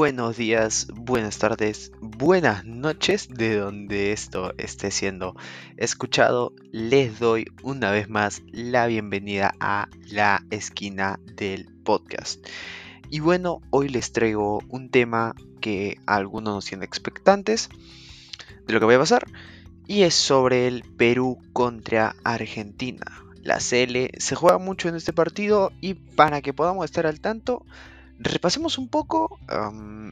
buenos días, buenas tardes, buenas noches de donde esto esté siendo escuchado. Les doy una vez más la bienvenida a la esquina del podcast. Y bueno, hoy les traigo un tema que algunos nos tienen expectantes de lo que va a pasar y es sobre el Perú contra Argentina. La CL se juega mucho en este partido y para que podamos estar al tanto, repasemos un poco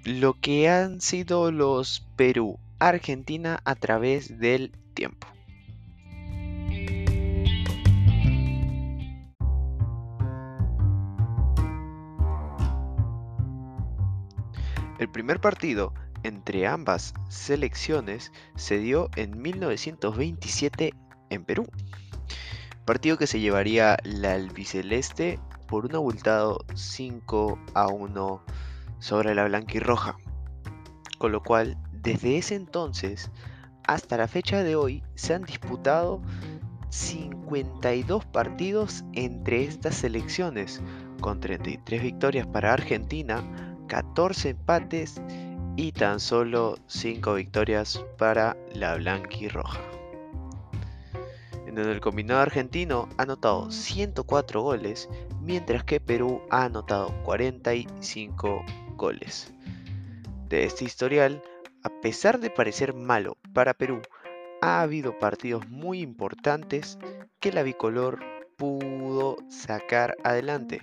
lo que han sido los Perú-Argentina a través del tiempo. El primer partido entre ambas selecciones se dio en 1927 en Perú. Partido que se llevaría la albiceleste por un abultado 5 a 1 sobre la blanca y roja. Con lo cual, desde ese entonces hasta la fecha de hoy se han disputado 52 partidos entre estas selecciones, con 33 victorias para Argentina, 14 empates y tan solo 5 victorias para la blanca en el combinado argentino ha anotado 104 goles, mientras que Perú ha anotado 45 goles. De este historial, a pesar de parecer malo para Perú, ha habido partidos muy importantes que la bicolor pudo sacar adelante,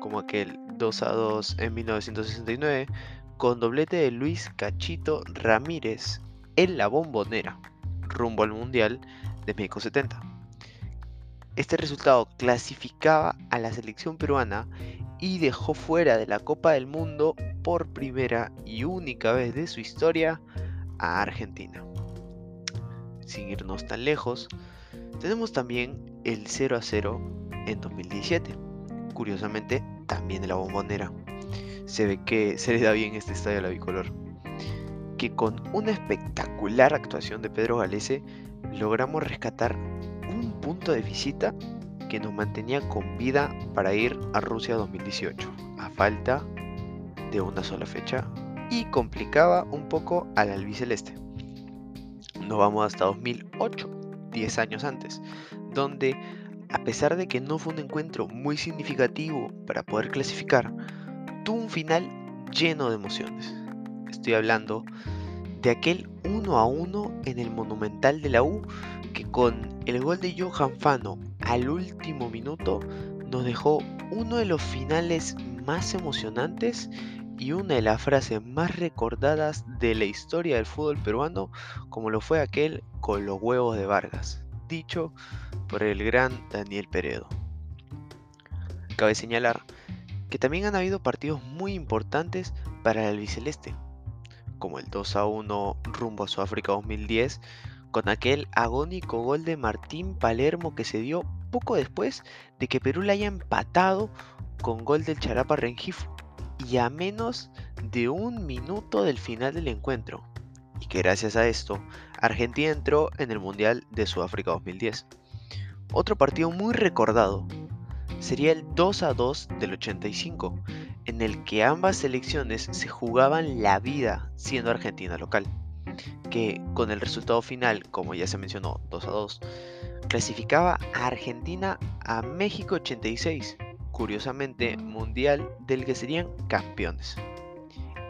como aquel 2 a 2 en 1969 con doblete de Luis Cachito Ramírez en la bombonera, rumbo al Mundial de México 70. Este resultado clasificaba a la selección peruana y dejó fuera de la Copa del Mundo por primera y única vez de su historia a Argentina. Sin irnos tan lejos, tenemos también el 0 a 0 en 2017. Curiosamente, también de la bombonera. Se ve que se le da bien este estadio a la bicolor. Que con una espectacular actuación de Pedro Galese logramos rescatar un punto de visita que nos mantenía con vida para ir a Rusia 2018, a falta de una sola fecha, y complicaba un poco al albiceleste. Nos vamos hasta 2008, 10 años antes, donde a pesar de que no fue un encuentro muy significativo para poder clasificar, tuvo un final lleno de emociones. Estoy hablando de aquel 1 a 1 en el Monumental de la U que con el gol de Johan Fano al último minuto nos dejó uno de los finales más emocionantes y una de las frases más recordadas de la historia del fútbol peruano como lo fue aquel con los huevos de Vargas, dicho por el gran Daniel Peredo. Cabe señalar que también han habido partidos muy importantes para el albiceleste, como el 2 a 1 rumbo a Sudáfrica 2010, con aquel agónico gol de Martín Palermo que se dio poco después de que Perú le haya empatado con gol del Charapa Rengifo y a menos de un minuto del final del encuentro. Y que gracias a esto, Argentina entró en el Mundial de Sudáfrica 2010. Otro partido muy recordado sería el 2 a 2 del 85, en el que ambas selecciones se jugaban la vida siendo Argentina local, que con el resultado final, como ya se mencionó, 2 a 2, clasificaba a Argentina a México 86, curiosamente mundial del que serían campeones,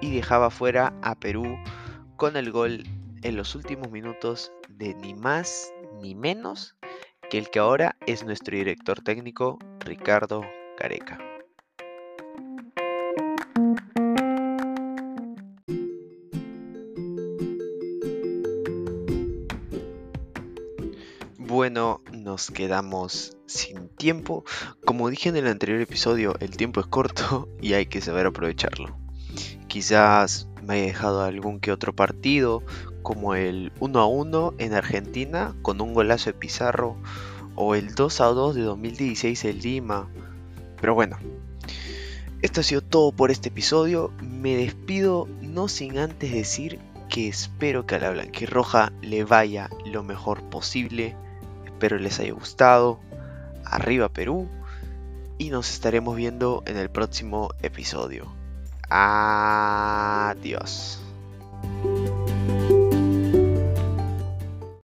y dejaba fuera a Perú con el gol en los últimos minutos de ni más ni menos que el que ahora es nuestro director técnico Ricardo Careca. Bueno, nos quedamos sin tiempo. Como dije en el anterior episodio, el tiempo es corto y hay que saber aprovecharlo. Quizás me haya dejado algún que otro partido, como el 1 a 1 en Argentina con un golazo de Pizarro, o el 2 a 2 de 2016 en Lima. Pero bueno, esto ha sido todo por este episodio. Me despido no sin antes decir que espero que a la blanquirroja le vaya lo mejor posible Espero les haya gustado. Arriba Perú. Y nos estaremos viendo en el próximo episodio. Adiós.